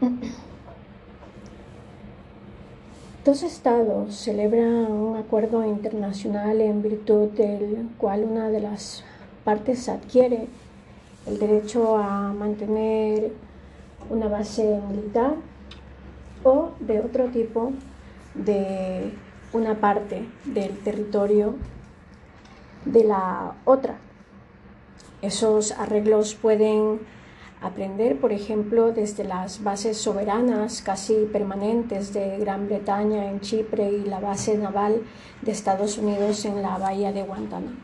Dos estados celebran un acuerdo internacional en virtud del cual una de las partes adquiere el derecho a mantener una base militar o de otro tipo de una parte del territorio de la otra. Esos arreglos pueden aprender, por ejemplo, desde las bases soberanas casi permanentes de Gran Bretaña en Chipre y la base naval de Estados Unidos en la bahía de Guantánamo,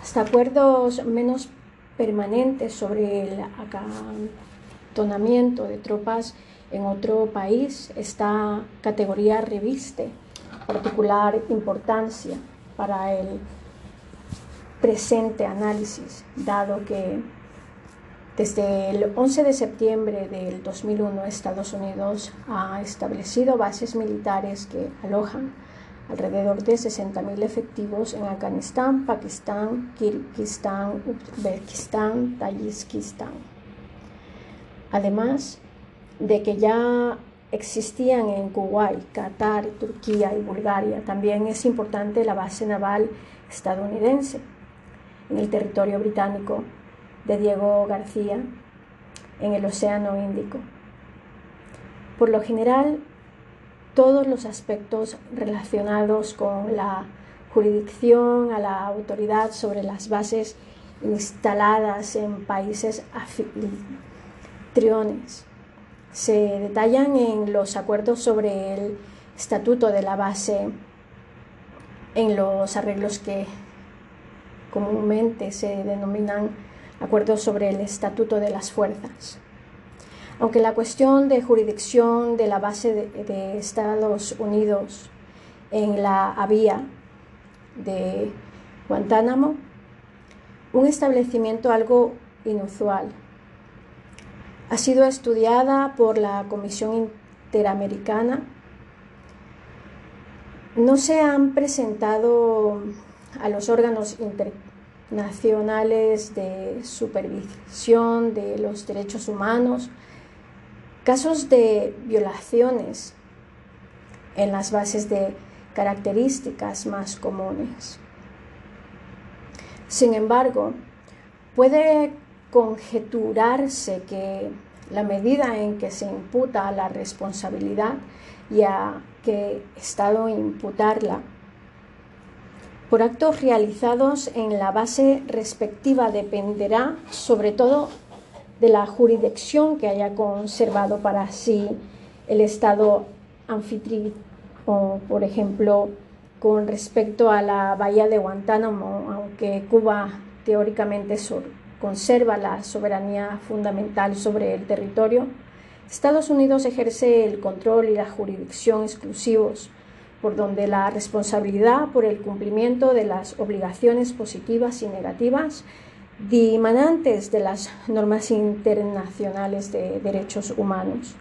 hasta acuerdos menos permanentes sobre el acantonamiento de tropas en otro país, esta categoría reviste particular importancia para el presente análisis, dado que desde el 11 de septiembre del 2001 Estados Unidos ha establecido bases militares que alojan alrededor de 60.000 efectivos en Afganistán, Pakistán, Kirguistán, Uzbekistán, Tayikistán. Además de que ya existían en Kuwait, Qatar, Turquía y Bulgaria, también es importante la base naval estadounidense en el territorio británico de Diego García en el Océano Índico. Por lo general, todos los aspectos relacionados con la jurisdicción a la autoridad sobre las bases instaladas en países anfitriones se detallan en los acuerdos sobre el estatuto de la base, en los arreglos que comúnmente se denominan acuerdos sobre el estatuto de las fuerzas. Aunque la cuestión de jurisdicción de la base de, Estados Unidos en la Avía de Guantánamo, un establecimiento algo inusual, ha sido estudiada por la Comisión Interamericana. No se han presentado a los órganos internacionales de supervisión de los derechos humanos casos de violaciones en las bases de características más comunes. Sin embargo, puede conjeturarse que la medida en que se imputa la responsabilidad y a qué Estado imputarla por actos realizados en la base respectiva dependerá sobre todo de la jurisdicción que haya conservado para sí el Estado anfitrión, por ejemplo, con respecto a la bahía de Guantánamo, aunque Cuba teóricamente conserva la soberanía fundamental sobre el territorio, Estados Unidos ejerce el control y la jurisdicción exclusivos, por donde la responsabilidad por el cumplimiento de las obligaciones positivas y negativas dimanantes de las normas internacionales de derechos humanos.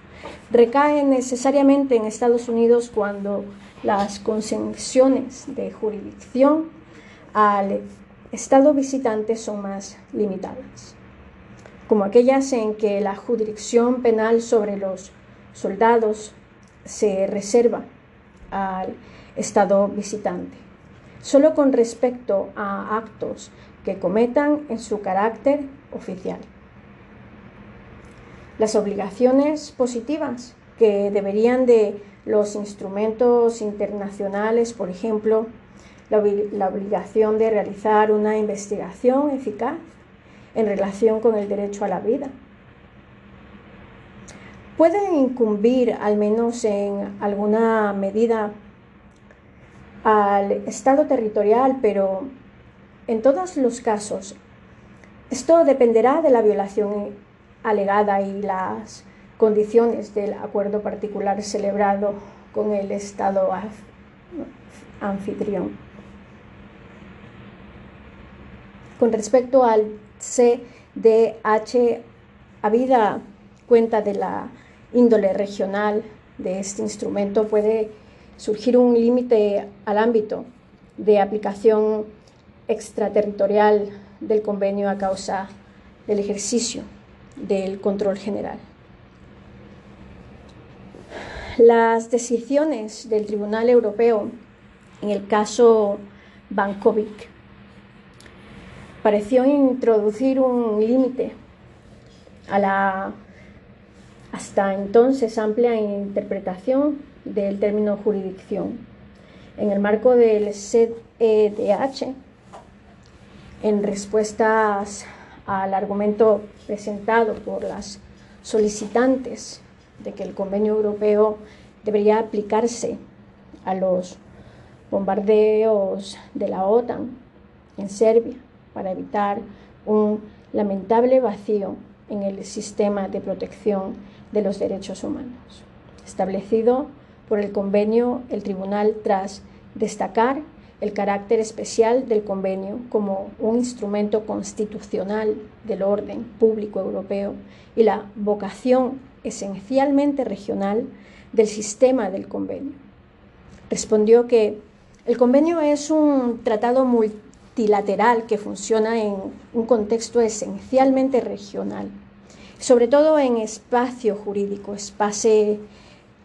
Recae necesariamente en Estados Unidos cuando las concesiones de jurisdicción al estado visitante son más limitadas, como aquellas en que la jurisdicción penal sobre los soldados se reserva al estado visitante, solo con respecto a actos que cometan en su carácter oficial. Las obligaciones positivas que deberían de los instrumentos internacionales, por ejemplo, la, obligación de realizar una investigación eficaz en relación con el derecho a la vida. Puede incumbir, al menos en alguna medida, al Estado territorial, pero en todos los casos esto dependerá de la violación alegada y las condiciones del acuerdo particular celebrado con el Estado anfitrión. Con respecto al CDH, habida cuenta de la índole regional de este instrumento, puede surgir un límite al ámbito de aplicación extraterritorial del convenio a causa del ejercicio del control general. Las decisiones del Tribunal Europeo en el caso Bankovic pareció introducir un límite a la hasta entonces amplia interpretación del término jurisdicción. En el marco del CEDH, en respuestas al argumento presentado por las solicitantes de que el convenio europeo debería aplicarse a los bombardeos de la OTAN en Serbia para evitar un lamentable vacío en el sistema de protección de los derechos humanos. Establecido por el convenio, el tribunal, tras destacar el carácter especial del convenio como un instrumento constitucional del orden público europeo y la vocación esencialmente regional del sistema del convenio. Respondió que el convenio es un tratado multilateral que funciona en un contexto esencialmente regional, sobre todo en espacio jurídico, espacio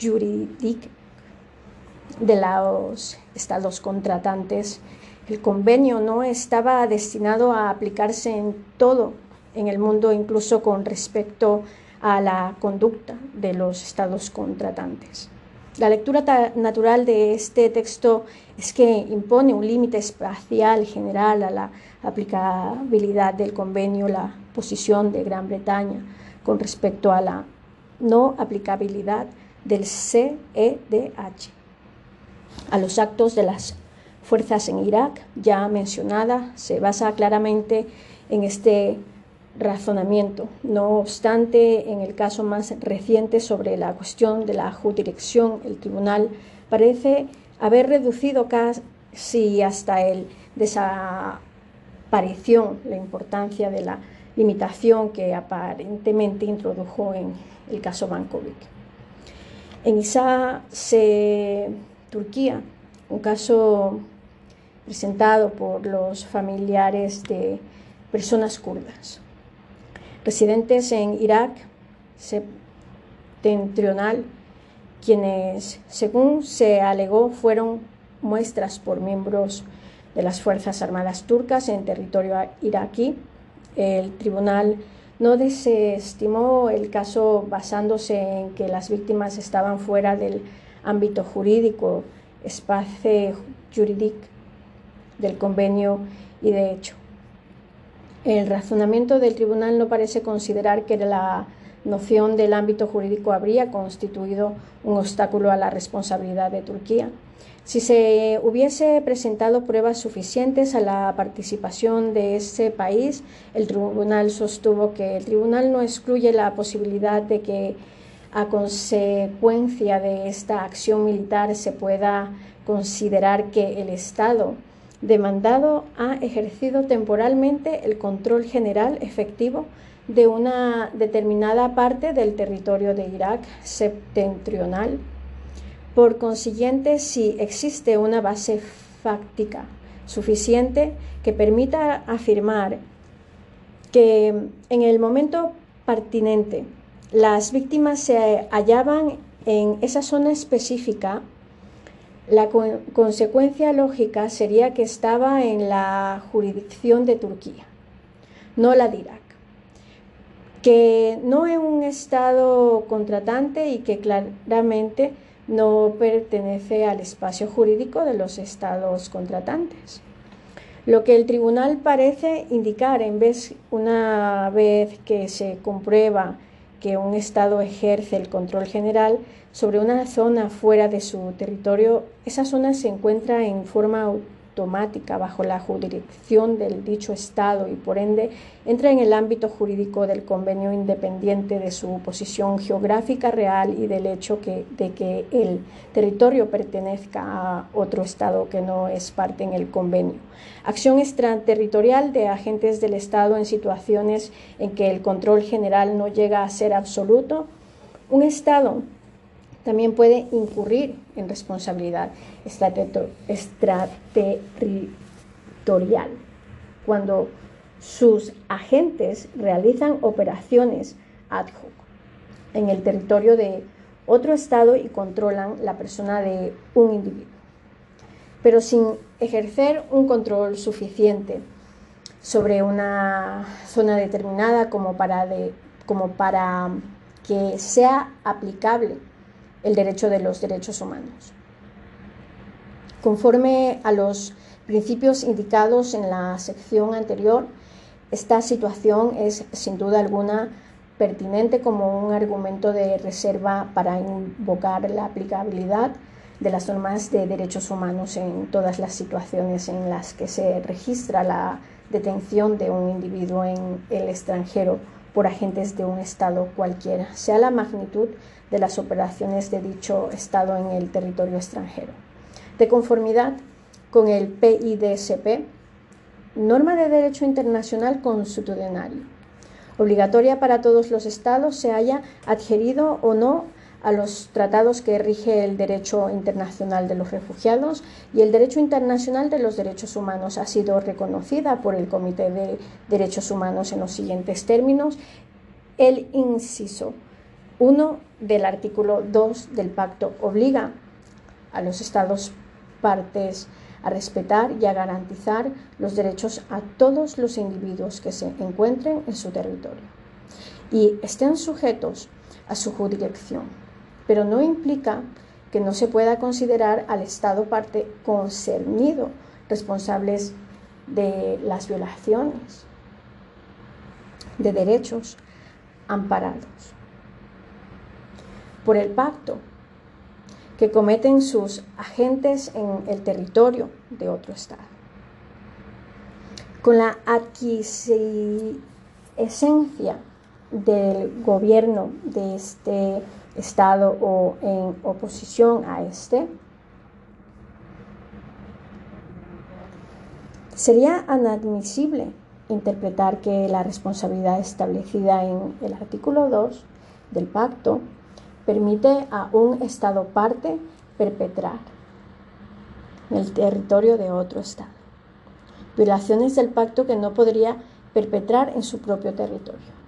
jurídico de los estados contratantes. El convenio no estaba destinado a aplicarse en todo en el mundo, incluso con respecto a la conducta de los estados contratantes. La lectura natural de este texto es que impone un límite espacial general a la aplicabilidad del convenio, la posición de Gran Bretaña con respecto a la no aplicabilidad del CEDH a los actos de las fuerzas en Irak, ya mencionada, se basa claramente en este razonamiento. No obstante, en el caso más reciente sobre la cuestión de la jurisdicción, el tribunal parece haber reducido casi hasta el desaparición la importancia de la limitación que aparentemente introdujo en el caso Bankovic. En ISA se Turquía, un caso presentado por los familiares de personas kurdas, residentes en Irak septentrional, quienes, según se alegó, fueron muestras por miembros de las Fuerzas Armadas turcas en territorio iraquí. El tribunal no desestimó el caso basándose en que las víctimas estaban fuera del ámbito jurídico, espacio jurídico del convenio y de hecho. El razonamiento del tribunal no parece considerar que la noción del ámbito jurídico habría constituido un obstáculo a la responsabilidad de Turquía. Si se hubiese presentado pruebas suficientes a la participación de ese país, el tribunal sostuvo que el tribunal no excluye la posibilidad de que a consecuencia de esta acción militar se pueda considerar que el Estado demandado ha ejercido temporalmente el control general efectivo de una determinada parte del territorio de Irak septentrional. Por consiguiente, si existe una base fáctica suficiente que permita afirmar que en el momento pertinente las víctimas se hallaban en esa zona específica, la consecuencia lógica sería que estaba en la jurisdicción de Turquía, no la de Irak, que no es un estado contratante y que claramente no pertenece al espacio jurídico de los estados contratantes. Lo que el tribunal parece indicar, en vez, una vez que se comprueba que un Estado ejerce el control general sobre una zona fuera de su territorio, esa zona se encuentra en forma automática bajo la jurisdicción del dicho Estado y por ende entra en el ámbito jurídico del convenio independiente de su posición geográfica real y del hecho de que el territorio pertenezca a otro Estado que no es parte en el convenio. Acción extraterritorial de agentes del Estado en situaciones en que el control general no llega a ser absoluto. Un Estado también puede incurrir en responsabilidad extraterritorial cuando sus agentes realizan operaciones ad hoc en el territorio de otro Estado y controlan la persona de un individuo, pero sin ejercer un control suficiente sobre una zona determinada como para, como para que sea aplicable el derecho de los derechos humanos. Conforme a los principios indicados en la sección anterior, esta situación es sin duda alguna pertinente como un argumento de reserva para invocar la aplicabilidad de las normas de derechos humanos en todas las situaciones en las que se registra la detención de un individuo en el extranjero por agentes de un Estado cualquiera, sea la magnitud de las operaciones de dicho Estado en el territorio extranjero. De conformidad con el PIDSP, norma de derecho internacional constitucional, obligatoria para todos los Estados, se haya adherido o no a los tratados que rige el derecho internacional de los refugiados y el derecho internacional de los derechos humanos ha sido reconocida por el Comité de Derechos Humanos en los siguientes términos. El inciso 1 del artículo 2 del pacto obliga a los Estados partes a respetar y a garantizar los derechos a todos los individuos que se encuentren en su territorio y estén sujetos a su jurisdicción pero no implica que no se pueda considerar al Estado parte concernido responsables de las violaciones de derechos amparados por el pacto que cometen sus agentes en el territorio de otro Estado. Con la adquisición del gobierno de este Estado o en oposición a este, sería inadmisible interpretar que la responsabilidad establecida en el artículo 2 del pacto permite a un Estado parte perpetrar en el territorio de otro Estado violaciones del pacto que no podría perpetrar en su propio territorio.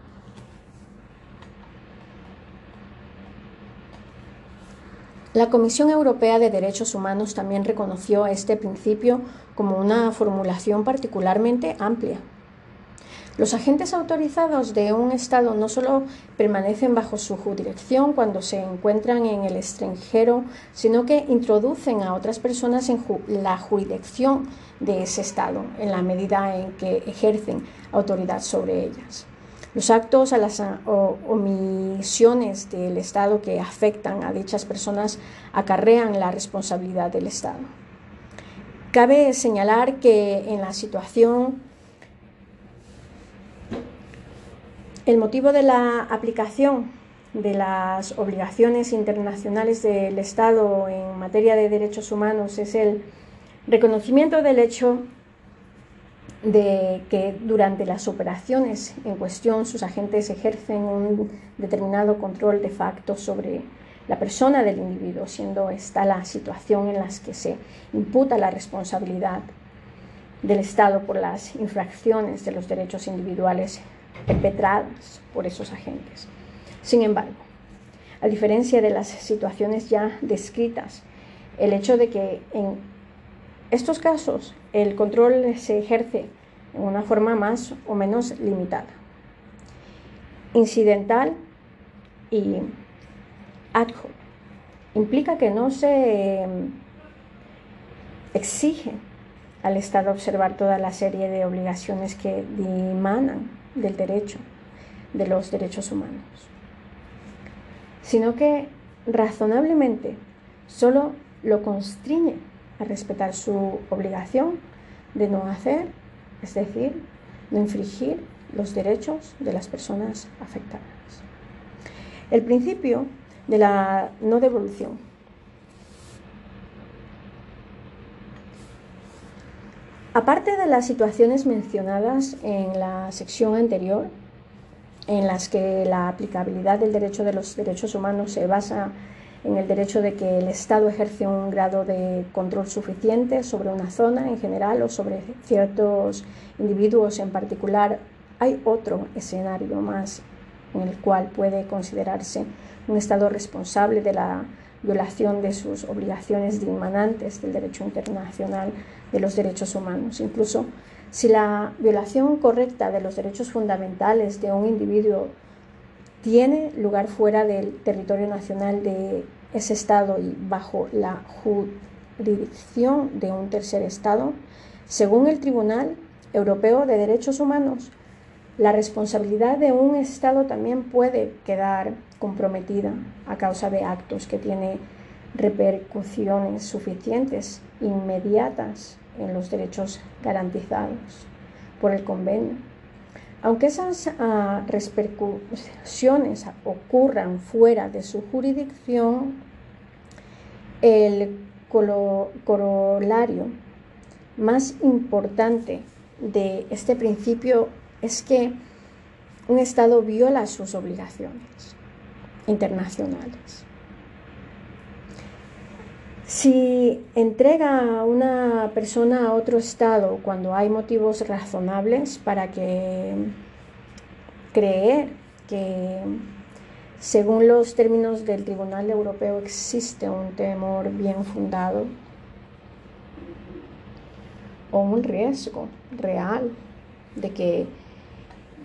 La Comisión Europea de Derechos Humanos también reconoció este principio como una formulación particularmente amplia. Los agentes autorizados de un Estado no solo permanecen bajo su jurisdicción cuando se encuentran en el extranjero, sino que introducen a otras personas en la jurisdicción de ese Estado en la medida en que ejercen autoridad sobre ellas. Los actos a las omisiones del Estado que afectan a dichas personas acarrean la responsabilidad del Estado. Cabe señalar que en la situación el motivo de la aplicación de las obligaciones internacionales del Estado en materia de derechos humanos es el reconocimiento del hecho de que durante las operaciones en cuestión sus agentes ejercen un determinado control de facto sobre la persona del individuo, siendo esta la situación en la que se imputa la responsabilidad del Estado por las infracciones de los derechos individuales perpetradas por esos agentes. Sin embargo, a diferencia de las situaciones ya descritas, el hecho de que en estos casos el control se ejerce en una forma más o menos limitada, incidental y ad hoc. Implica que no se em, exige al Estado observar toda la serie de obligaciones que dimanan del derecho, de los derechos humanos, sino que razonablemente solo lo constriñe a respetar su obligación de no hacer, es decir, no infringir los derechos de las personas afectadas. El principio de la no devolución. Aparte de las situaciones mencionadas en la sección anterior, en las que la aplicabilidad del derecho de los derechos humanos se basa en el derecho de que el Estado ejerce un grado de control suficiente sobre una zona en general o sobre ciertos individuos en particular, hay otro escenario más en el cual puede considerarse un Estado responsable de la violación de sus obligaciones inmanentes del derecho internacional de los derechos humanos. Incluso si la violación correcta de los derechos fundamentales de un individuo tiene lugar fuera del territorio nacional de ese Estado y bajo la jurisdicción de un tercer Estado, según el Tribunal Europeo de Derechos Humanos, la responsabilidad de un Estado también puede quedar comprometida a causa de actos que tienen repercusiones suficientes, inmediatas en los derechos garantizados por el convenio. Aunque esas uh, repercusiones ocurran fuera de su jurisdicción, el corolario más importante de este principio es que un Estado viola sus obligaciones internacionales. Si entrega una persona a otro Estado cuando hay motivos razonables para que creer que según los términos del Tribunal Europeo existe un temor bien fundado o un riesgo real de que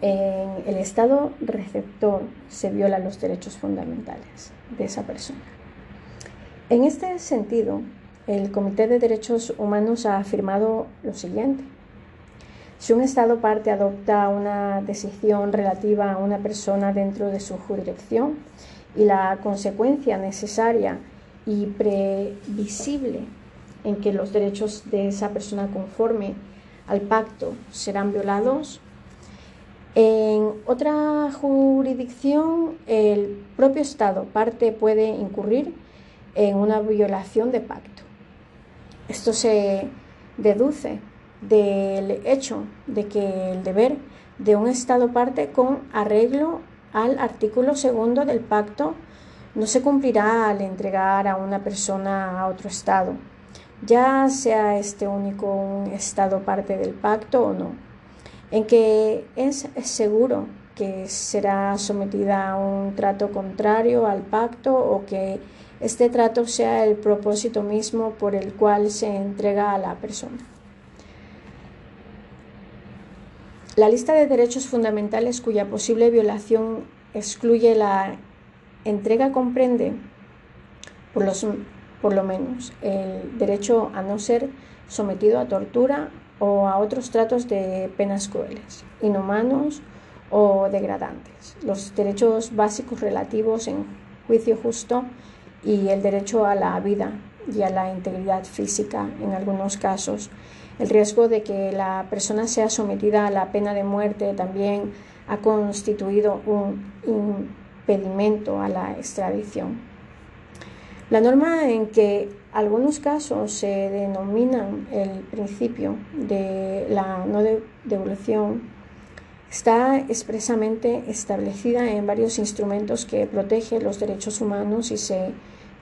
en el estado receptor se violan los derechos fundamentales de esa persona. En este sentido, el Comité de Derechos Humanos ha afirmado lo siguiente. Si un Estado parte adopta una decisión relativa a una persona dentro de su jurisdicción y la consecuencia necesaria y previsible en que los derechos de esa persona conforme al pacto serán violados, en otra jurisdicción, el propio Estado parte puede incurrir en una violación de pacto. Esto se deduce del hecho de que el deber de un Estado parte con arreglo al artículo segundo del pacto no se cumplirá al entregar a una persona a otro Estado, ya sea este único un Estado parte del pacto o no en que es seguro que será sometida a un trato contrario al pacto o que este trato sea el propósito mismo por el cual se entrega a la persona. La lista de derechos fundamentales cuya posible violación excluye la entrega comprende, por, lo menos, el derecho a no ser sometido a tortura o a otros tratos de penas crueles, inhumanos o degradantes, los derechos básicos relativos en juicio justo y el derecho a la vida y a la integridad física en algunos casos, el riesgo de que la persona sea sometida a la pena de muerte también ha constituido un impedimento a la extradición. La norma en que algunos casos se denominan el principio de la no devolución está expresamente establecida en varios instrumentos que protegen los derechos humanos y se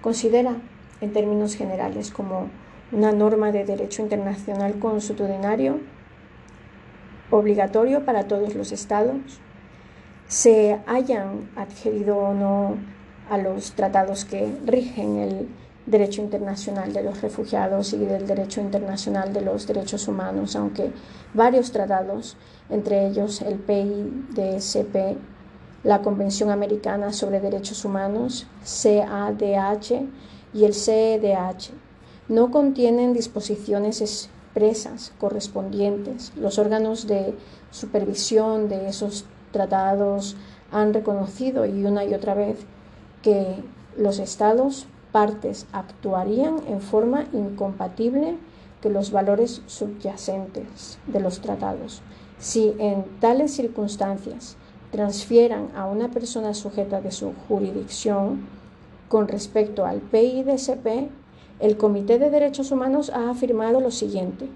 considera en términos generales como una norma de derecho internacional consuetudinario obligatorio para todos los estados, se hayan adherido o no a los tratados que rigen el derecho internacional de los refugiados y del derecho internacional de los derechos humanos, aunque varios tratados, entre ellos el PIDSP, la Convención Americana sobre Derechos Humanos, CADH y el CEDH, no contienen disposiciones expresas correspondientes. Los órganos de supervisión de esos tratados han reconocido y una y otra vez que los estados partes actuarían en forma incompatible con los valores subyacentes de los tratados. Si en tales circunstancias transfieran a una persona sujeta de su jurisdicción con respecto al PIDSP, el Comité de Derechos Humanos ha afirmado lo siguiente.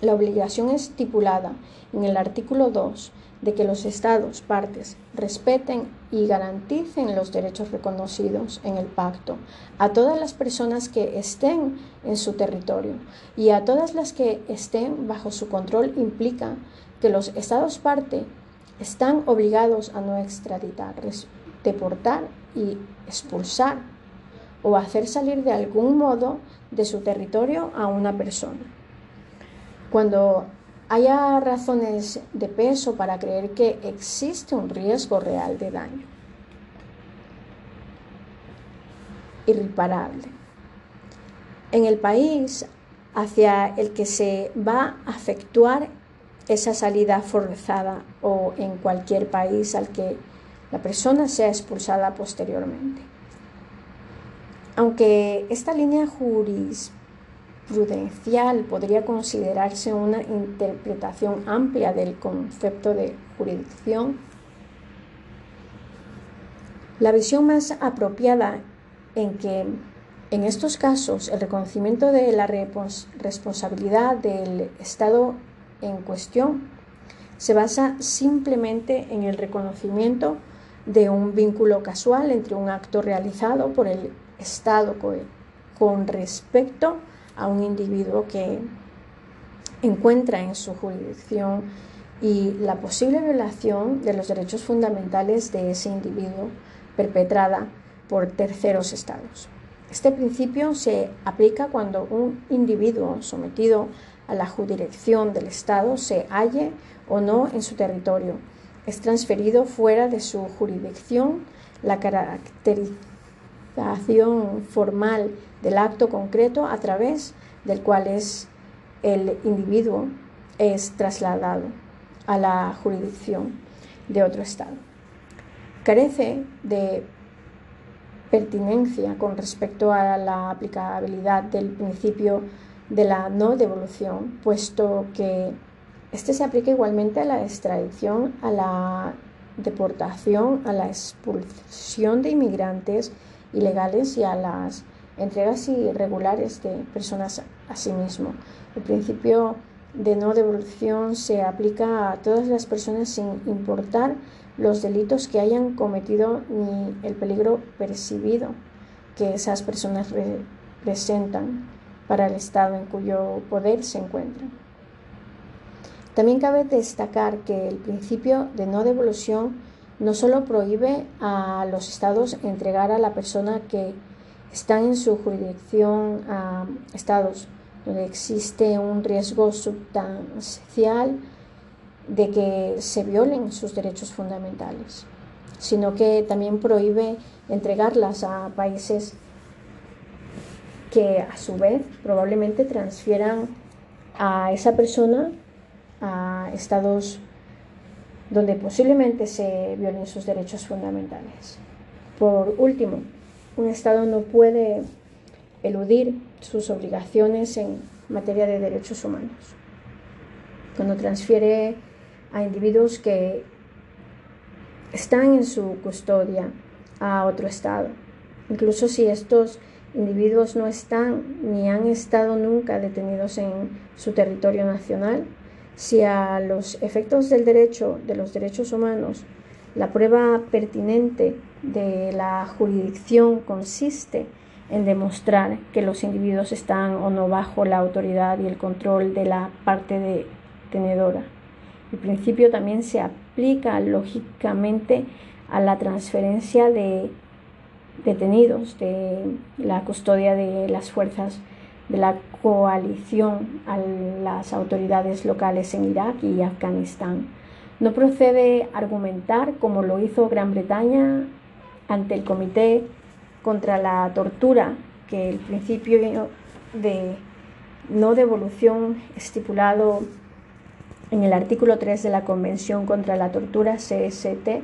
La obligación estipulada en el artículo 2 de que los estados partes respeten y garanticen los derechos reconocidos en el pacto a todas las personas que estén en su territorio y a todas las que estén bajo su control implica que los estados parte están obligados a no extraditar, deportar y expulsar o hacer salir de algún modo de su territorio a una persona. Cuando haya razones de peso para creer que existe un riesgo real de daño irreparable. En el país hacia el que se va a efectuar esa salida forzada o en cualquier país al que la persona sea expulsada posteriormente. Aunque esta línea jurisprudencial podría considerarse una interpretación amplia del concepto de jurisdicción, la visión más apropiada en que en estos casos el reconocimiento de la responsabilidad del Estado en cuestión se basa simplemente en el reconocimiento de un vínculo casual entre un acto realizado por el Estado con respecto a un individuo que encuentra en su jurisdicción y la posible violación de los derechos fundamentales de ese individuo perpetrada por terceros estados. Este principio se aplica cuando un individuo sometido a la jurisdicción del Estado se halle o no en su territorio. Es transferido fuera de su jurisdicción la caracterización formal del acto concreto a través del cual es el individuo es trasladado a la jurisdicción de otro Estado. Carece de pertinencia con respecto a la aplicabilidad del principio de la no devolución, puesto que este se aplica igualmente a la extradición, a la deportación, a la expulsión de inmigrantes ilegales y a las entregas irregulares de personas a sí mismo. El principio de no devolución se aplica a todas las personas sin importar los delitos que hayan cometido ni el peligro percibido que esas personas representan para el Estado en cuyo poder se encuentran. También cabe destacar que el principio de no devolución no solo prohíbe a los estados entregar a la persona que están en su jurisdicción a estados donde existe un riesgo sustancial de que se violen sus derechos fundamentales, sino que también prohíbe entregarlas a países que a su vez probablemente transfieran a esa persona a estados donde posiblemente se violen sus derechos fundamentales. Por último, un Estado no puede eludir sus obligaciones en materia de derechos humanos. Cuando transfiere a individuos que están en su custodia a otro Estado, incluso si estos individuos no están ni han estado nunca detenidos en su territorio nacional, si a los efectos del derecho, de los derechos humanos, la prueba pertinente de la jurisdicción consiste en demostrar que los individuos están o no bajo la autoridad y el control de la parte detenedora. El principio también se aplica lógicamente a la transferencia de detenidos de la custodia de las fuerzas de la coalición a las autoridades locales en Irak y Afganistán. No procede argumentar, como lo hizo Gran Bretaña ante el Comité contra la Tortura, que el principio de no devolución estipulado en el artículo 3 de la Convención contra la Tortura CST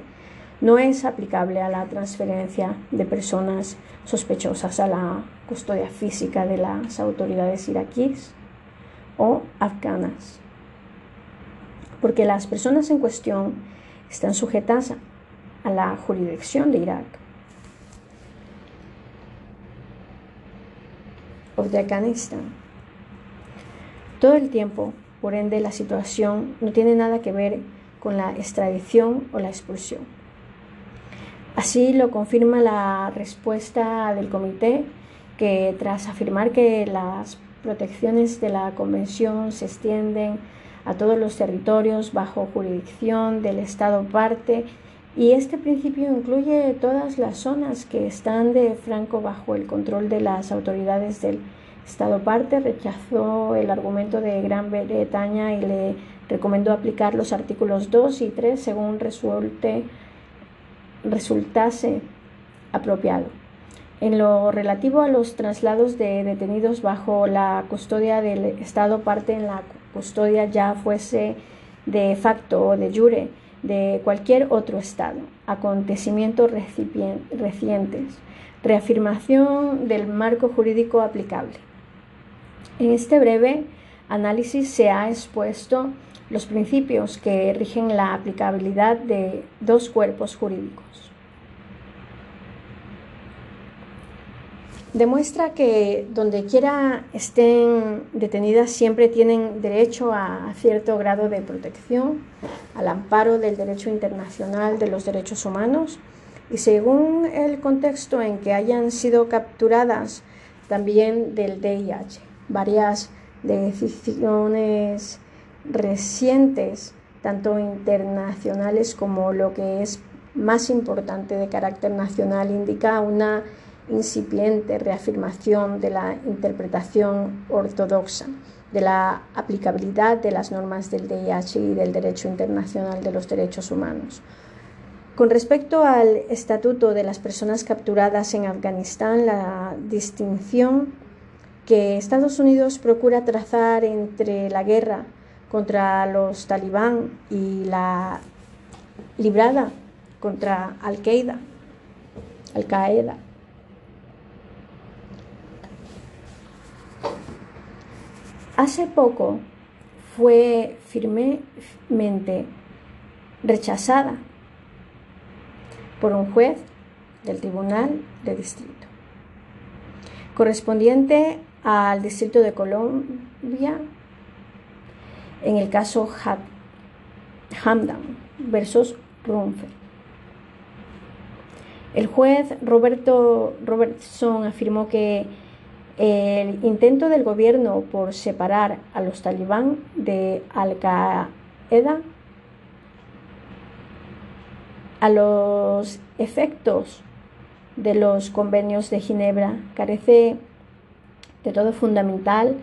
no es aplicable a la transferencia de personas sospechosas a la custodia física de las autoridades iraquíes o afganas, porque las personas en cuestión están sujetas a la jurisdicción de Irak o de Afganistán. Todo el tiempo, por ende, la situación no tiene nada que ver con la extradición o la expulsión. Así lo confirma la respuesta del comité que tras afirmar que las protecciones de la Convención se extienden a todos los territorios bajo jurisdicción del Estado parte y este principio incluye todas las zonas que están de franco bajo el control de las autoridades del Estado parte, rechazó el argumento de Gran Bretaña y le recomendó aplicar los artículos 2 y 3 según resulte, resultase apropiado. En lo relativo a los traslados de detenidos bajo la custodia del Estado parte en la custodia ya fuese de facto o de jure de cualquier otro Estado, acontecimientos recientes, reafirmación del marco jurídico aplicable. En este breve análisis se ha expuesto los principios que rigen la aplicabilidad de dos cuerpos jurídicos. Demuestra que donde quiera estén detenidas siempre tienen derecho a cierto grado de protección, al amparo del derecho internacional de los derechos humanos y según el contexto en que hayan sido capturadas también del DIH. Varias decisiones recientes, tanto internacionales como lo que es más importante de carácter nacional, indica una incipiente reafirmación de la interpretación ortodoxa de la aplicabilidad de las normas del DIH y del derecho internacional de los derechos humanos. Con respecto al estatuto de las personas capturadas en Afganistán, la distinción que Estados Unidos procura trazar entre la guerra contra los talibán y la librada contra Al-Qaeda, Al-Qaeda Hace poco fue firmemente rechazada por un juez del Tribunal de Distrito, correspondiente al Distrito de Colombia en el caso Hamdan versus Rumfer. El juez Roberto Robertson afirmó que el intento del gobierno por separar a los talibán de Al-Qaeda a los efectos de los convenios de Ginebra carece de todo fundamental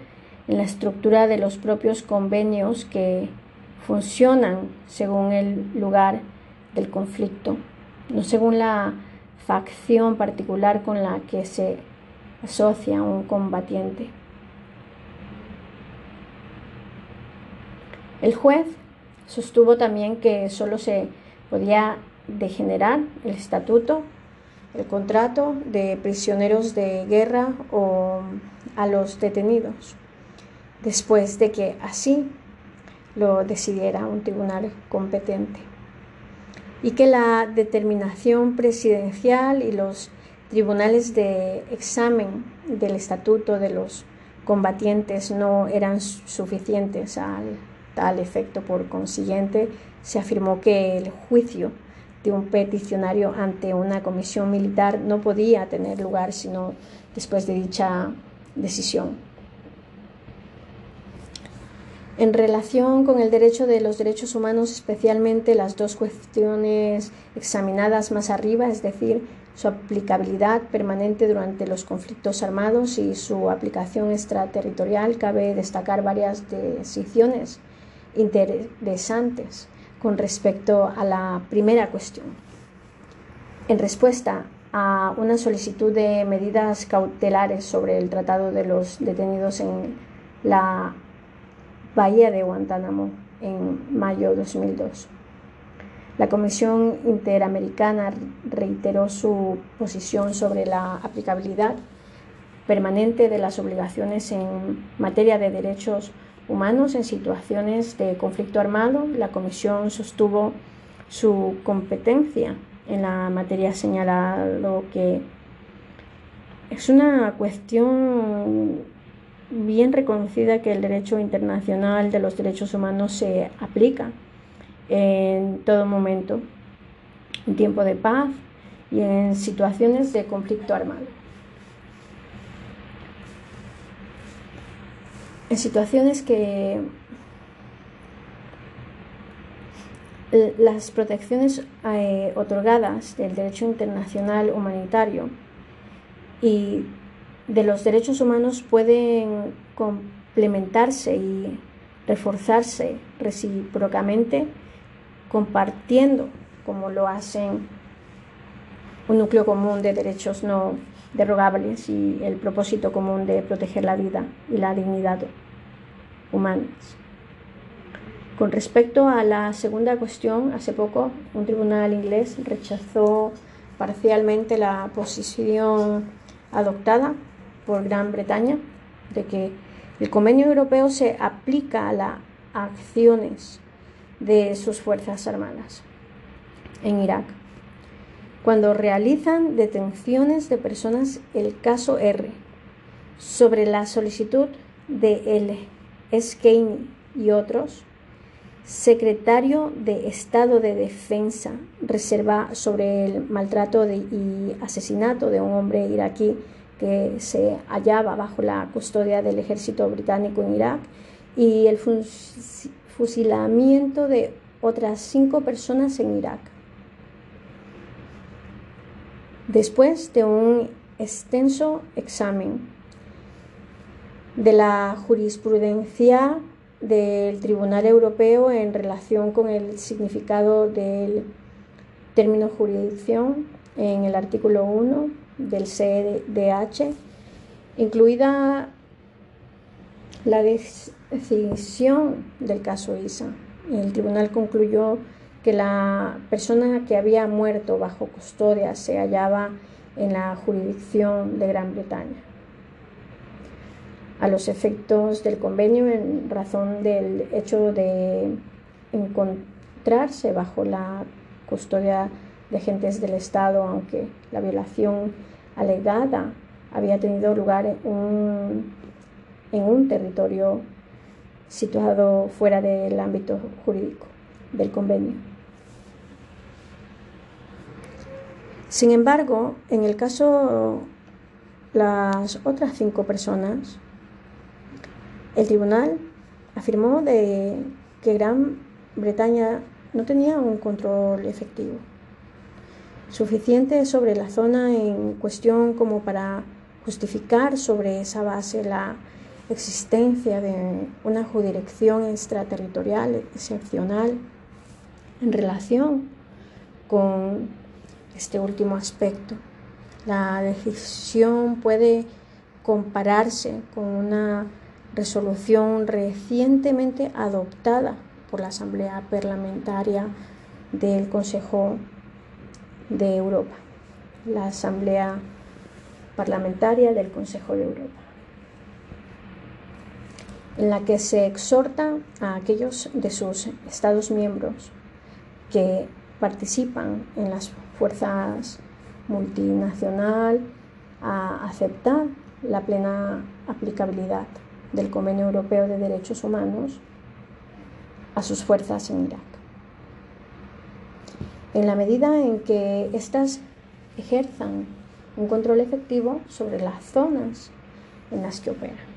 en la estructura de los propios convenios que funcionan según el lugar del conflicto, no según la facción particular con la que se asocia a un combatiente. El juez sostuvo también que solo se podía degenerar el estatuto, el contrato de prisioneros de guerra o a los detenidos, después de que así lo decidiera un tribunal competente, y que la determinación presidencial y los tribunales de examen del estatuto de los combatientes no eran suficientes al tal efecto. Por consiguiente, se afirmó que el juicio de un peticionario ante una comisión militar no podía tener lugar sino después de dicha decisión. En relación con el derecho de los derechos humanos, especialmente las dos cuestiones examinadas más arriba, es decir, su aplicabilidad permanente durante los conflictos armados y su aplicación extraterritorial, cabe destacar varias decisiones interesantes con respecto a la primera cuestión. En respuesta a una solicitud de medidas cautelares sobre el tratado de los detenidos en la bahía de Guantánamo en mayo de 2002. La Comisión Interamericana reiteró su posición sobre la aplicabilidad permanente de las obligaciones en materia de derechos humanos en situaciones de conflicto armado. La Comisión sostuvo su competencia en la materia señalado que es una cuestión bien reconocida que el derecho internacional de los derechos humanos se aplica en todo momento, en tiempo de paz y en situaciones de conflicto armado. En situaciones que las protecciones eh, otorgadas del derecho internacional humanitario y de los derechos humanos pueden complementarse y reforzarse recíprocamente compartiendo como lo hacen un núcleo común de derechos no derogables y el propósito común de proteger la vida y la dignidad humanas. Con respecto a la segunda cuestión, hace poco un tribunal inglés rechazó parcialmente la posición adoptada por Gran Bretaña de que el convenio europeo se aplica a las acciones de sus Fuerzas Armadas en Irak. Cuando realizan detenciones de personas, el caso R, sobre la solicitud de el Eskeini y otros, secretario de Estado de Defensa, reserva sobre el maltrato y asesinato de un hombre iraquí que se hallaba bajo la custodia del ejército británico en Irak y el fusilamiento de otras cinco personas en Irak. Después de un extenso examen de la jurisprudencia del Tribunal Europeo en relación con el significado del término jurisdicción en el artículo 1 del CDH, incluida la decisión del caso ISA. El tribunal concluyó que la persona que había muerto bajo custodia se hallaba en la jurisdicción de Gran Bretaña. A los efectos del convenio, en razón del hecho de encontrarse bajo la custodia de agentes del Estado, aunque la violación alegada había tenido lugar en un territorio situado fuera del ámbito jurídico del convenio. Sin embargo, en el caso las otras cinco personas, el tribunal afirmó de que Gran Bretaña no tenía un control efectivo suficiente sobre la zona en cuestión como para justificar sobre esa base la existencia de una jurisdicción extraterritorial excepcional en relación con este último aspecto. La decisión puede compararse con una resolución recientemente adoptada por la Asamblea Parlamentaria del Consejo de Europa, la Asamblea Parlamentaria del Consejo de Europa, en la que se exhorta a aquellos de sus Estados miembros que participan en las fuerzas multinacional a aceptar la plena aplicabilidad del Convenio Europeo de Derechos Humanos a sus fuerzas en Irak en la medida en que éstas ejerzan un control efectivo sobre las zonas en las que operan.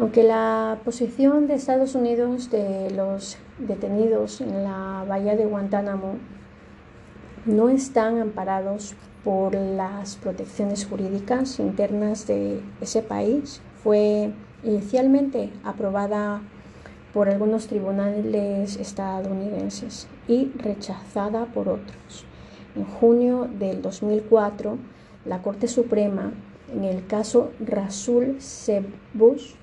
Aunque la posición de Estados Unidos de los detenidos en la bahía de Guantánamo no están amparados por las protecciones jurídicas internas de ese país, fue inicialmente aprobada por algunos tribunales estadounidenses y rechazada por otros. En junio del 2004, la Corte Suprema, en el caso Rasul Bush,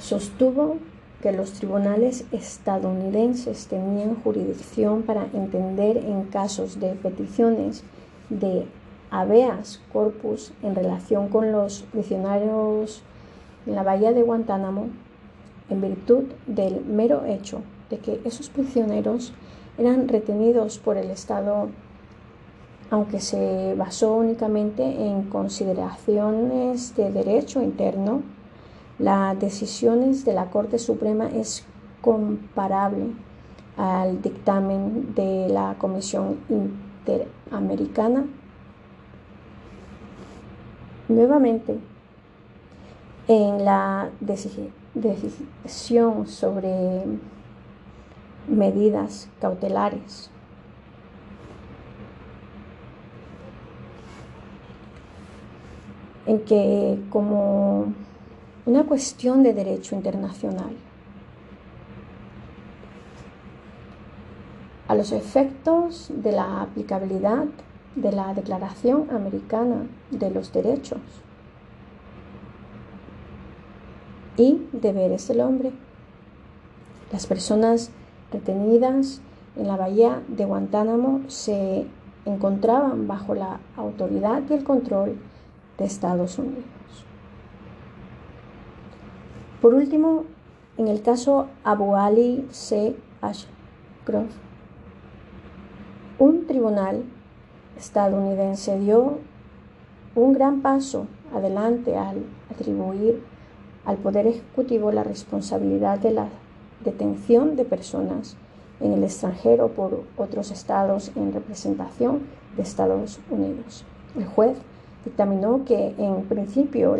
sostuvo que los tribunales estadounidenses tenían jurisdicción para entender en casos de peticiones de habeas corpus en relación con los prisioneros en la bahía de Guantánamo en virtud del mero hecho de que esos prisioneros eran retenidos por el Estado, aunque se basó únicamente en consideraciones de derecho interno, las decisiones de la Corte Suprema es comparable al dictamen de la Comisión Interamericana. Nuevamente, en la decisión sobre medidas cautelares. En que como una cuestión de derecho internacional, a los efectos de la aplicabilidad de la Declaración Americana de los Derechos y deberes del hombre. Las personas retenidas en la bahía de Guantánamo se encontraban bajo la autoridad y el control de Estados Unidos. Por último, en el caso Abu Ali C. Ashcroft, un tribunal estadounidense dio un gran paso adelante al atribuir al Poder Ejecutivo la responsabilidad de la detención de personas en el extranjero por otros estados en representación de Estados Unidos. El juez dictaminó que en principio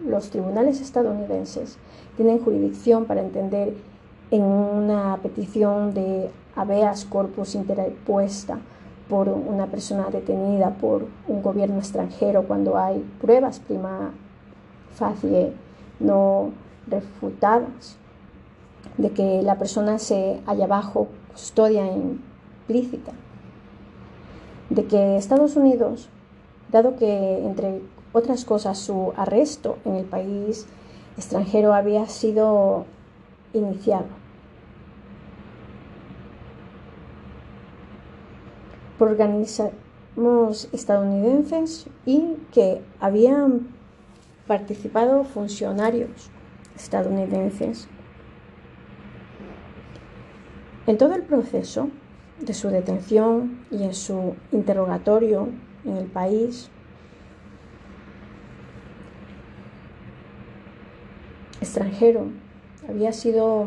los tribunales estadounidenses tienen jurisdicción para entender en una petición de habeas corpus interpuesta por una persona detenida por un gobierno extranjero cuando hay pruebas prima facie no refutadas de que la persona se halla bajo custodia implícita, de que Estados Unidos, dado que entre otras cosas su arresto en el país extranjero había sido iniciado. Por organismos estadounidenses y que habían participado funcionarios estadounidenses. En todo el proceso de su detención y en su interrogatorio en el país, extranjero había sido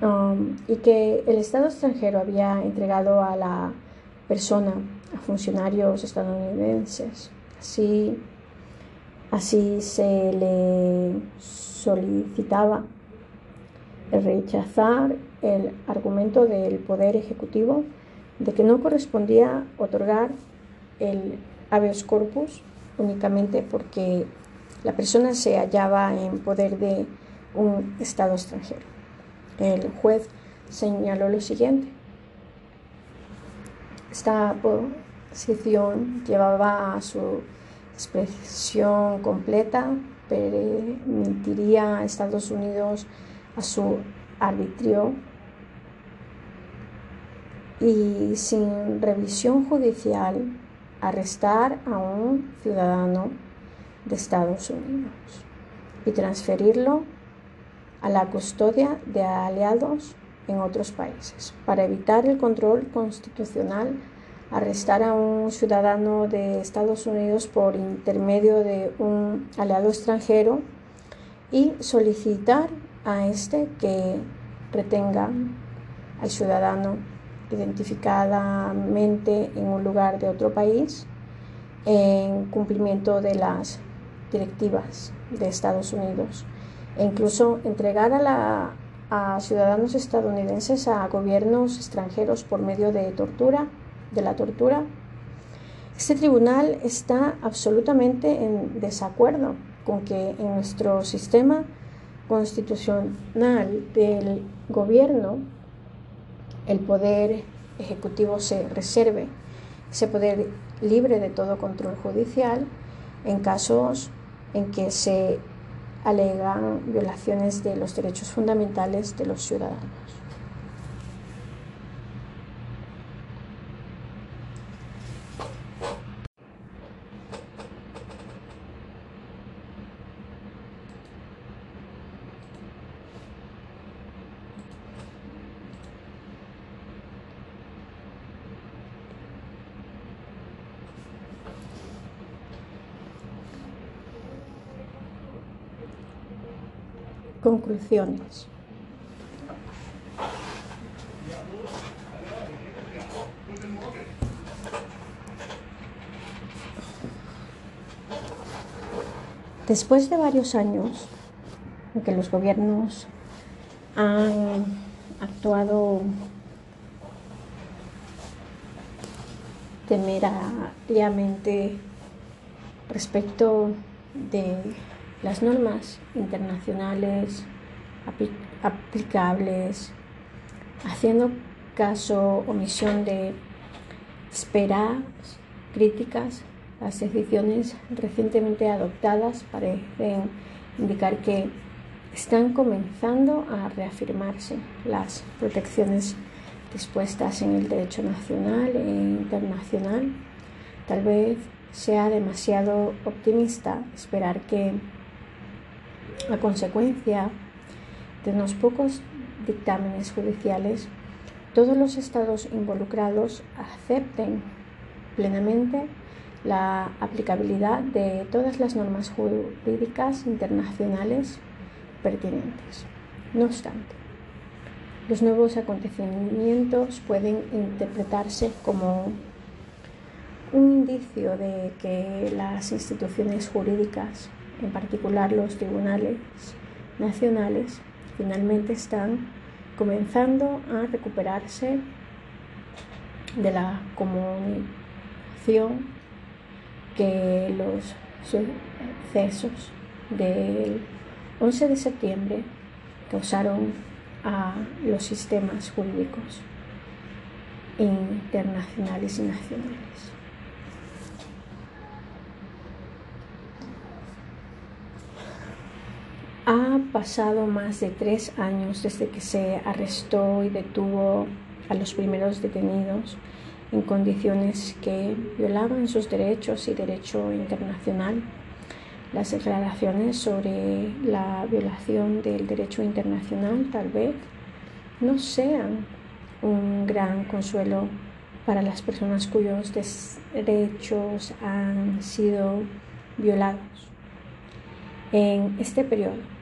um, y que el Estado extranjero había entregado a la persona, a funcionarios estadounidenses. Así, así se le solicitaba rechazar el argumento del Poder Ejecutivo de que no correspondía otorgar el habeas corpus únicamente porque la persona se hallaba en poder de un Estado extranjero. El juez señaló lo siguiente. Esta posición llevaba a su expresión completa permitiría a Estados Unidos a su arbitrio y sin revisión judicial arrestar a un ciudadano de Estados Unidos y transferirlo a la custodia de aliados en otros países. Para evitar el control constitucional arrestar a un ciudadano de Estados Unidos por intermedio de un aliado extranjero y solicitar a este que retenga al ciudadano identificadamente en un lugar de otro país en cumplimiento de las directivas de Estados Unidos e incluso entregar a, la, a ciudadanos estadounidenses a gobiernos extranjeros por medio de tortura de la tortura. Este tribunal está absolutamente en desacuerdo con que en nuestro sistema constitucional del gobierno el poder ejecutivo se reserve ese poder libre de todo control judicial en casos en que se alegan violaciones de los derechos fundamentales de los ciudadanos. Conclusiones. Después de varios años en que los gobiernos han actuado temerariamente respecto de las normas internacionales aplicables, haciendo caso omisión de esperar críticas las decisiones recientemente adoptadas parecen indicar que están comenzando a reafirmarse las protecciones dispuestas en el derecho nacional e internacional. Tal vez sea demasiado optimista esperar que a consecuencia de unos pocos dictámenes judiciales todos los estados involucrados acepten plenamente la aplicabilidad de todas las normas jurídicas internacionales pertinentes. No obstante, los nuevos acontecimientos pueden interpretarse como un indicio de que las instituciones jurídicas, en particular los tribunales nacionales, finalmente están comenzando a recuperarse de la comunicación que los sucesos del 11 de septiembre causaron a los sistemas jurídicos internacionales y nacionales. Ha pasado más de tres años desde que se arrestó y detuvo a los primeros detenidos en condiciones que violaban sus derechos y derecho internacional. Las declaraciones sobre la violación del derecho internacional tal vez no sean un gran consuelo para las personas cuyos derechos han sido violados en este periodo.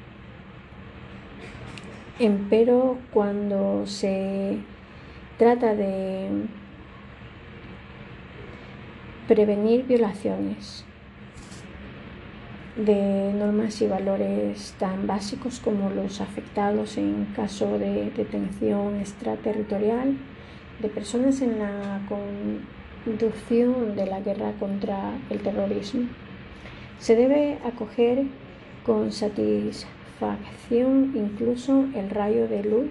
Empero cuando se trata de prevenir violaciones de normas y valores tan básicos como los afectados en caso de detención extraterritorial de personas en la conducción de la guerra contra el terrorismo. Se debe acoger con satisfacción incluso el rayo de luz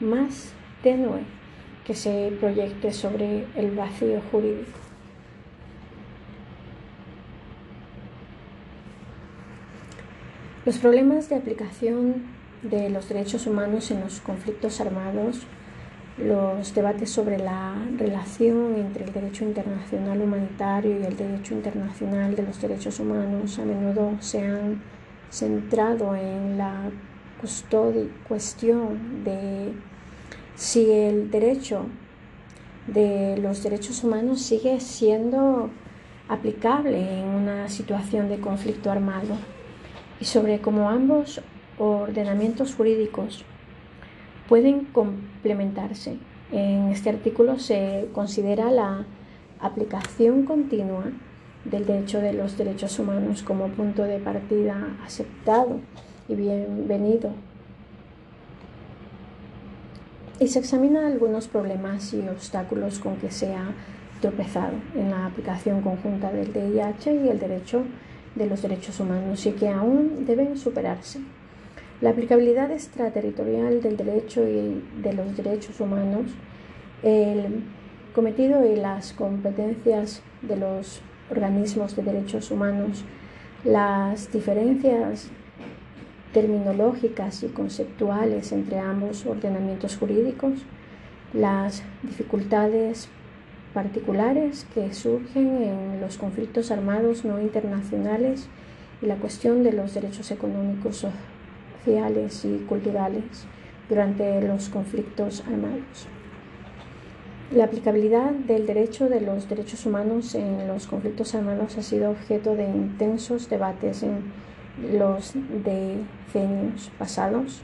más tenue que se proyecte sobre el vacío jurídico. Los problemas de aplicación de los derechos humanos en los conflictos armados, los debates sobre la relación entre el derecho internacional humanitario y el derecho internacional de los derechos humanos a menudo se han centrado en la cuestión de si el derecho de los derechos humanos sigue siendo aplicable en una situación de conflicto armado y sobre cómo ambos ordenamientos jurídicos pueden complementarse. En este artículo se considera la aplicación continua del derecho de los derechos humanos como punto de partida aceptado y bienvenido. Y se examina algunos problemas y obstáculos con que se ha tropezado en la aplicación conjunta del DIH y el derecho de los derechos humanos y que aún deben superarse. La aplicabilidad extraterritorial del derecho y de los derechos humanos, el cometido y las competencias de los organismos de derechos humanos, las diferencias terminológicas y conceptuales entre ambos ordenamientos jurídicos, las dificultades particulares que surgen en los conflictos armados no internacionales y la cuestión de los derechos económicos, sociales y culturales durante los conflictos armados. La aplicabilidad del derecho de los derechos humanos en los conflictos armados ha sido objeto de intensos debates en los decenios pasados.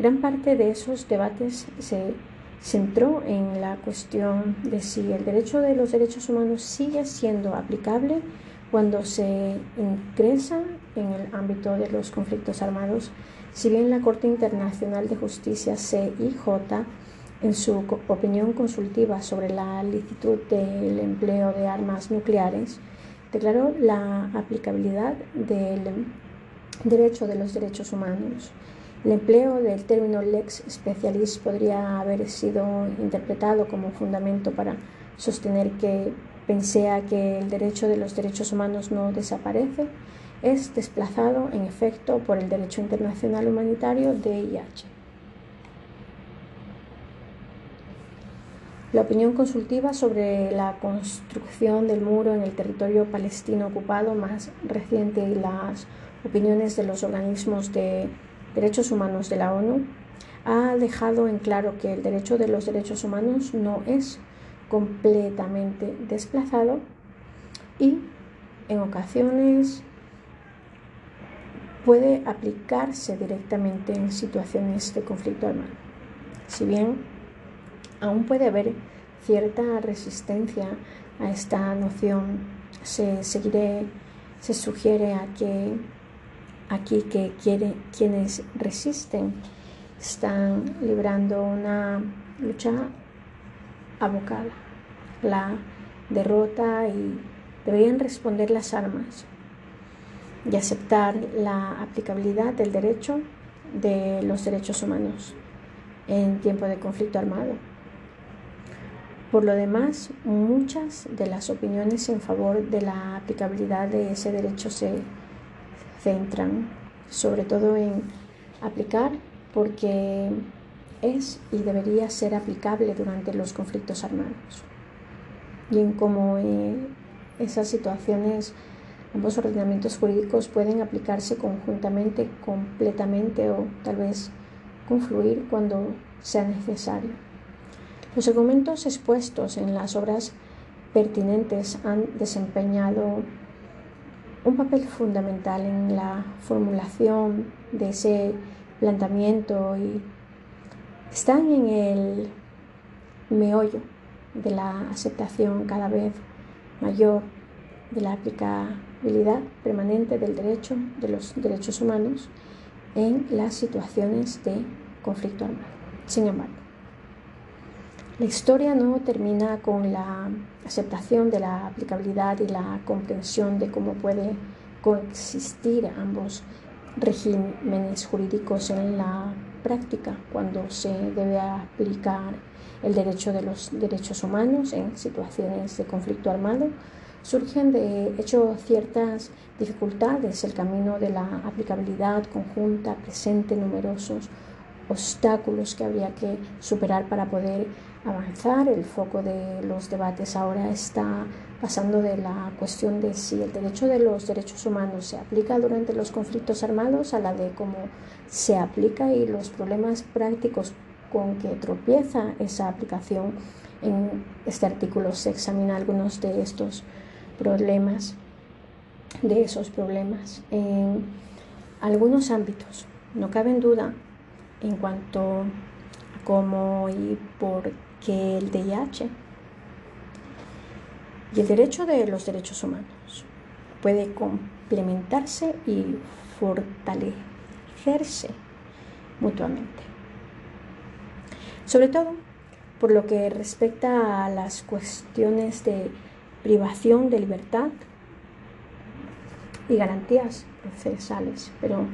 Gran parte de esos debates se centró en la cuestión de si el derecho de los derechos humanos sigue siendo aplicable cuando se ingresan en el ámbito de los conflictos armados, si bien la Corte Internacional de Justicia CIJ, en su opinión consultiva sobre la licitud del empleo de armas nucleares, declaró la aplicabilidad del derecho de los derechos humanos. El empleo del término lex specialis podría haber sido interpretado como fundamento para sostener que pensea que el derecho de los derechos humanos no desaparece, es desplazado en efecto por el derecho internacional humanitario DIH. La opinión consultiva sobre la construcción del muro en el territorio palestino ocupado más reciente y las opiniones de los organismos de derechos humanos de la ONU ha dejado en claro que el derecho de los derechos humanos no es completamente desplazado y en ocasiones puede aplicarse directamente en situaciones de conflicto armado. Si bien aún puede haber cierta resistencia a esta noción, se, seguiré, se sugiere a que aquí que quiere, quienes resisten están librando una lucha abocada, la derrota y deberían responder las armas y aceptar la aplicabilidad del derecho de los derechos humanos en tiempo de conflicto armado. Por lo demás, muchas de las opiniones en favor de la aplicabilidad de ese derecho se centran sobre todo en aplicar porque es y debería ser aplicable durante los conflictos armados y en cómo eh, esas situaciones Ambos ordenamientos jurídicos pueden aplicarse conjuntamente, completamente o tal vez confluir cuando sea necesario. Los argumentos expuestos en las obras pertinentes han desempeñado un papel fundamental en la formulación de ese planteamiento y están en el meollo de la aceptación cada vez mayor de la aplicación permanente del derecho de los derechos humanos en las situaciones de conflicto armado. Sin embargo, la historia no termina con la aceptación de la aplicabilidad y la comprensión de cómo puede coexistir ambos regímenes jurídicos en la práctica cuando se debe aplicar el derecho de los derechos humanos en situaciones de conflicto armado surgen de hecho ciertas dificultades. El camino de la aplicabilidad conjunta presente numerosos obstáculos que habría que superar para poder avanzar. El foco de los debates ahora está pasando de la cuestión de si el derecho de los derechos humanos se aplica durante los conflictos armados a la de cómo se aplica y los problemas prácticos con que tropieza esa aplicación. En este artículo se examina algunos de estos problemas, de esos problemas en algunos ámbitos. No cabe en duda en cuanto a cómo y por qué el DIH y el derecho de los derechos humanos puede complementarse y fortalecerse mutuamente. Sobre todo por lo que respecta a las cuestiones de privación de libertad y garantías procesales. Pero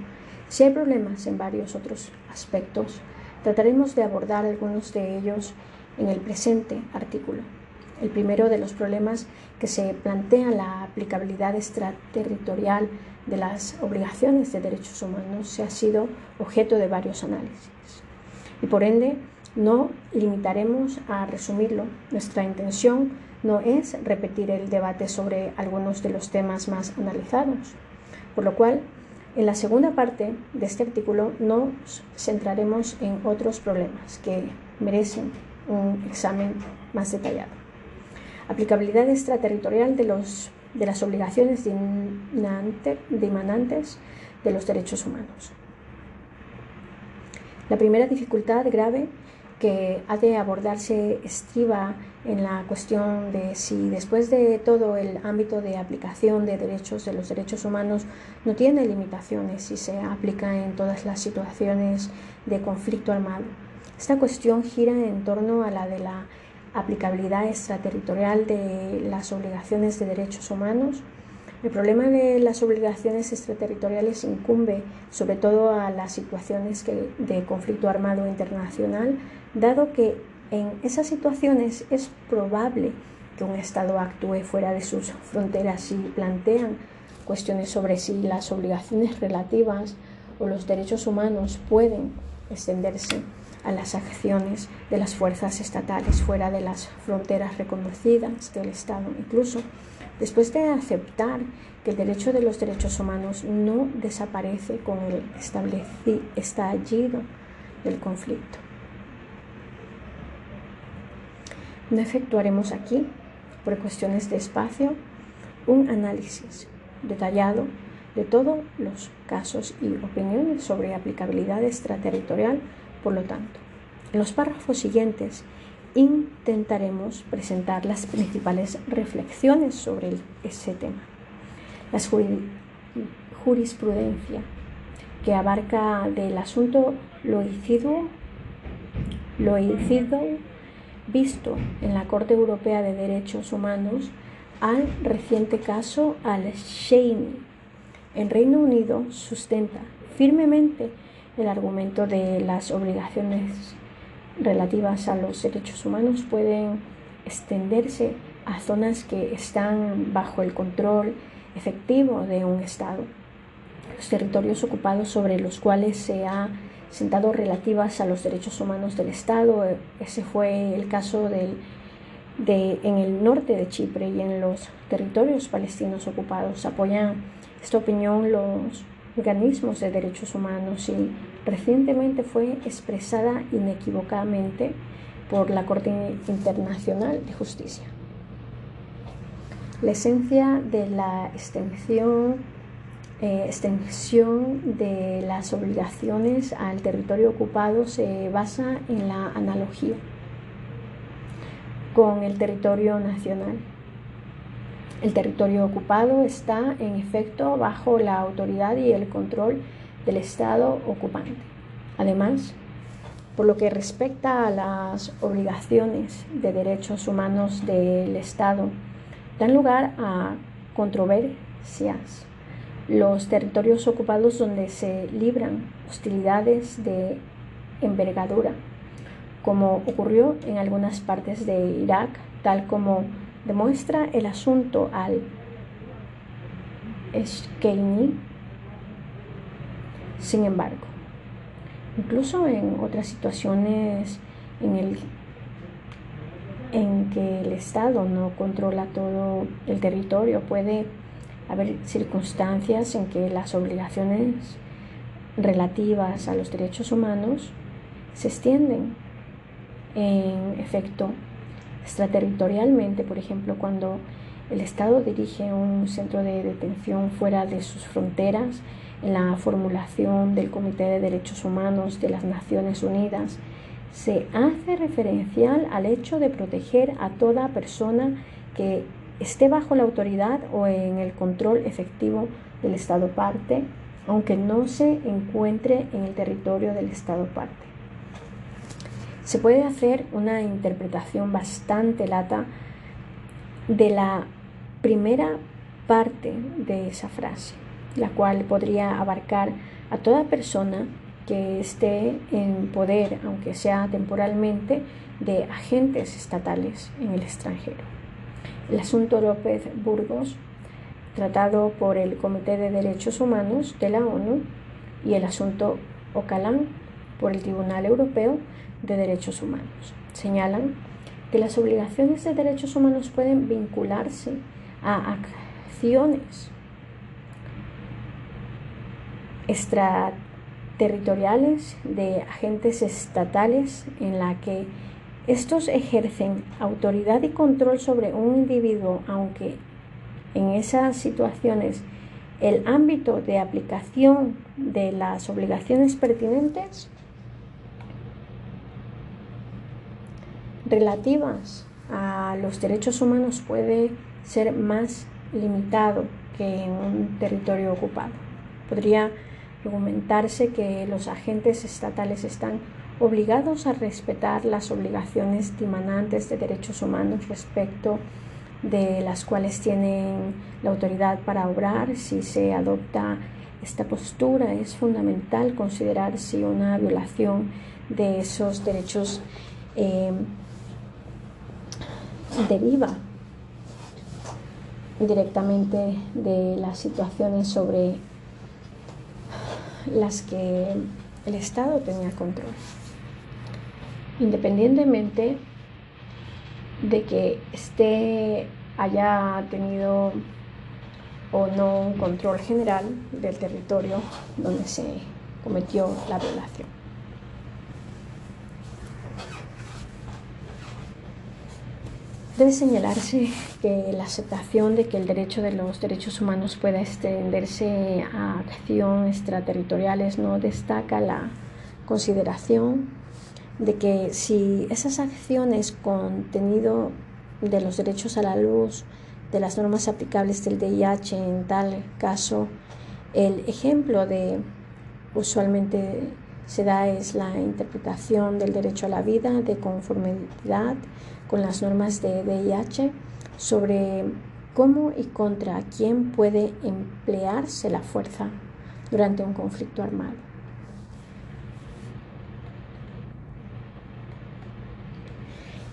si hay problemas en varios otros aspectos, trataremos de abordar algunos de ellos en el presente artículo. El primero de los problemas que se plantea la aplicabilidad extraterritorial de las obligaciones de derechos humanos se ha sido objeto de varios análisis. Y por ende, no limitaremos a resumirlo. Nuestra intención no es repetir el debate sobre algunos de los temas más analizados, por lo cual en la segunda parte de este artículo nos centraremos en otros problemas que merecen un examen más detallado. Aplicabilidad extraterritorial de, los, de las obligaciones dimanantes de los derechos humanos. La primera dificultad grave que ha de abordarse estriba en la cuestión de si después de todo el ámbito de aplicación de derechos de los derechos humanos no tiene limitaciones si se aplica en todas las situaciones de conflicto armado. Esta cuestión gira en torno a la de la aplicabilidad extraterritorial de las obligaciones de derechos humanos. El problema de las obligaciones extraterritoriales incumbe sobre todo a las situaciones de conflicto armado internacional, dado que en esas situaciones es probable que un Estado actúe fuera de sus fronteras y plantean cuestiones sobre si las obligaciones relativas o los derechos humanos pueden extenderse a las acciones de las fuerzas estatales fuera de las fronteras reconocidas del Estado. Incluso después de aceptar que el derecho de los derechos humanos no desaparece con el estallido del conflicto. No efectuaremos aquí, por cuestiones de espacio, un análisis detallado de todos los casos y opiniones sobre aplicabilidad extraterritorial por lo tanto, en los párrafos siguientes intentaremos presentar las principales reflexiones sobre ese tema. La jurisprudencia que abarca del asunto loicido, loicido visto en la Corte Europea de Derechos Humanos al reciente caso al Shaney en Reino Unido sustenta firmemente el argumento de las obligaciones relativas a los derechos humanos pueden extenderse a zonas que están bajo el control efectivo de un Estado. Los territorios ocupados sobre los cuales se ha sentado relativas a los derechos humanos del Estado, ese fue el caso del, de, en el norte de Chipre y en los territorios palestinos ocupados. Apoyan esta opinión los organismos de derechos humanos y recientemente fue expresada inequívocamente por la Corte Internacional de Justicia. La esencia de la extensión, eh, extensión de las obligaciones al territorio ocupado se basa en la analogía con el territorio nacional el territorio ocupado está, en efecto, bajo la autoridad y el control del Estado ocupante. Además, por lo que respecta a las obligaciones de derechos humanos del Estado, dan lugar a controversias. Los territorios ocupados donde se libran hostilidades de envergadura, como ocurrió en algunas partes de Irak, tal como demuestra el asunto al Eskeini. Sin embargo, incluso en otras situaciones en, el, en que el Estado no controla todo el territorio, puede haber circunstancias en que las obligaciones relativas a los derechos humanos se extienden en efecto extraterritorialmente, por ejemplo, cuando el Estado dirige un centro de detención fuera de sus fronteras, en la formulación del Comité de Derechos Humanos de las Naciones Unidas, se hace referencial al hecho de proteger a toda persona que esté bajo la autoridad o en el control efectivo del Estado parte, aunque no se encuentre en el territorio del Estado parte se puede hacer una interpretación bastante lata de la primera parte de esa frase, la cual podría abarcar a toda persona que esté en poder, aunque sea temporalmente, de agentes estatales en el extranjero. El asunto López Burgos, tratado por el Comité de Derechos Humanos de la ONU, y el asunto Ocalán por el Tribunal Europeo, de Derechos Humanos. Señalan que las obligaciones de derechos humanos pueden vincularse a acciones extraterritoriales de agentes estatales en la que estos ejercen autoridad y control sobre un individuo, aunque en esas situaciones el ámbito de aplicación de las obligaciones pertinentes relativas a los derechos humanos puede ser más limitado que en un territorio ocupado. Podría argumentarse que los agentes estatales están obligados a respetar las obligaciones dimanantes de derechos humanos respecto de las cuales tienen la autoridad para obrar si se adopta esta postura es fundamental considerar si una violación de esos derechos eh, deriva directamente de las situaciones sobre las que el Estado tenía control. Independientemente de que esté haya tenido o no un control general del territorio donde se cometió la violación. Debe señalarse que la aceptación de que el derecho de los derechos humanos pueda extenderse a acciones extraterritoriales no destaca la consideración de que si esas acciones contenido de los derechos a la luz, de las normas aplicables del DIH en tal caso, el ejemplo de usualmente se da es la interpretación del derecho a la vida de conformidad con las normas de DIH sobre cómo y contra quién puede emplearse la fuerza durante un conflicto armado.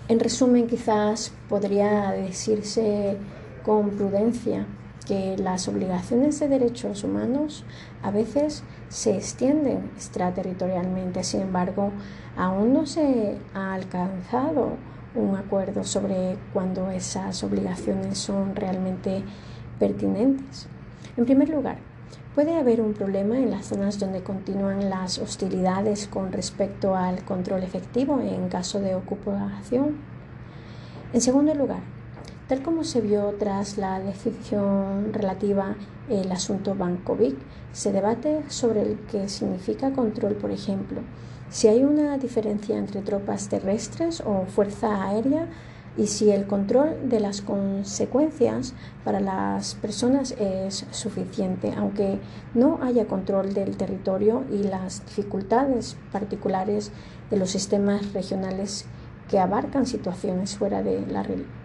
En resumen, quizás podría decirse con prudencia que las obligaciones de derechos humanos a veces se extienden extraterritorialmente, sin embargo, aún no se ha alcanzado un acuerdo sobre cuándo esas obligaciones son realmente pertinentes. En primer lugar, puede haber un problema en las zonas donde continúan las hostilidades con respecto al control efectivo en caso de ocupación. En segundo lugar, tal como se vio tras la decisión relativa el asunto Bankovic, se debate sobre el que significa control, por ejemplo, si hay una diferencia entre tropas terrestres o fuerza aérea y si el control de las consecuencias para las personas es suficiente, aunque no haya control del territorio y las dificultades particulares de los sistemas regionales que abarcan situaciones fuera de la religión.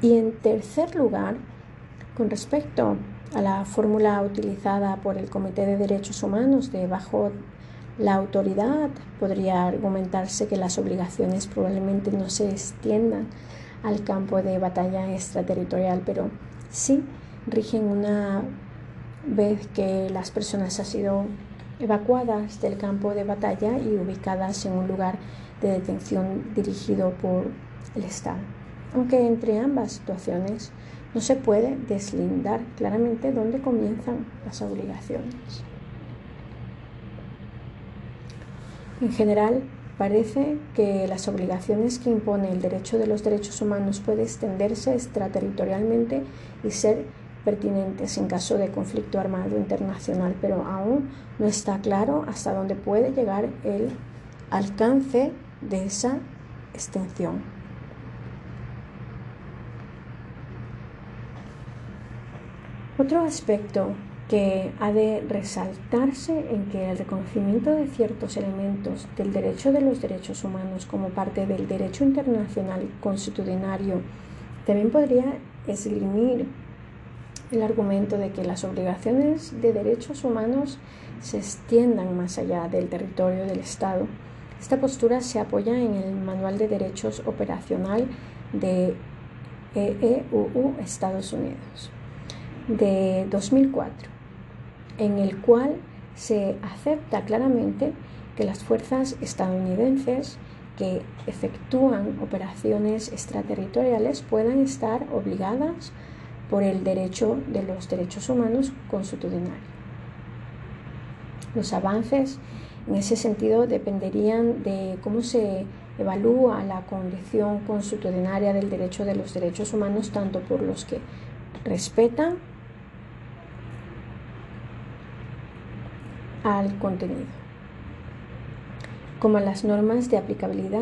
Y en tercer lugar, con respecto a la fórmula utilizada por el Comité de Derechos Humanos de bajo la autoridad, podría argumentarse que las obligaciones probablemente no se extiendan al campo de batalla extraterritorial, pero sí rigen una vez que las personas han sido evacuadas del campo de batalla y ubicadas en un lugar de detención dirigido por el Estado. Aunque entre ambas situaciones no se puede deslindar claramente dónde comienzan las obligaciones. En general, parece que las obligaciones que impone el derecho de los derechos humanos puede extenderse extraterritorialmente y ser pertinentes en caso de conflicto armado internacional, pero aún no está claro hasta dónde puede llegar el alcance de esa extensión. Otro aspecto que ha de resaltarse en que el reconocimiento de ciertos elementos del derecho de los derechos humanos como parte del derecho internacional constitucionario también podría esgrimir el argumento de que las obligaciones de derechos humanos se extiendan más allá del territorio del Estado. Esta postura se apoya en el Manual de Derechos Operacional de EEUU Estados Unidos de 2004, en el cual se acepta claramente que las fuerzas estadounidenses que efectúan operaciones extraterritoriales puedan estar obligadas por el derecho de los derechos humanos constitucionales. Los avances en ese sentido dependerían de cómo se evalúa la condición constitucionaria del derecho de los derechos humanos tanto por los que respetan al contenido. como las normas de aplicabilidad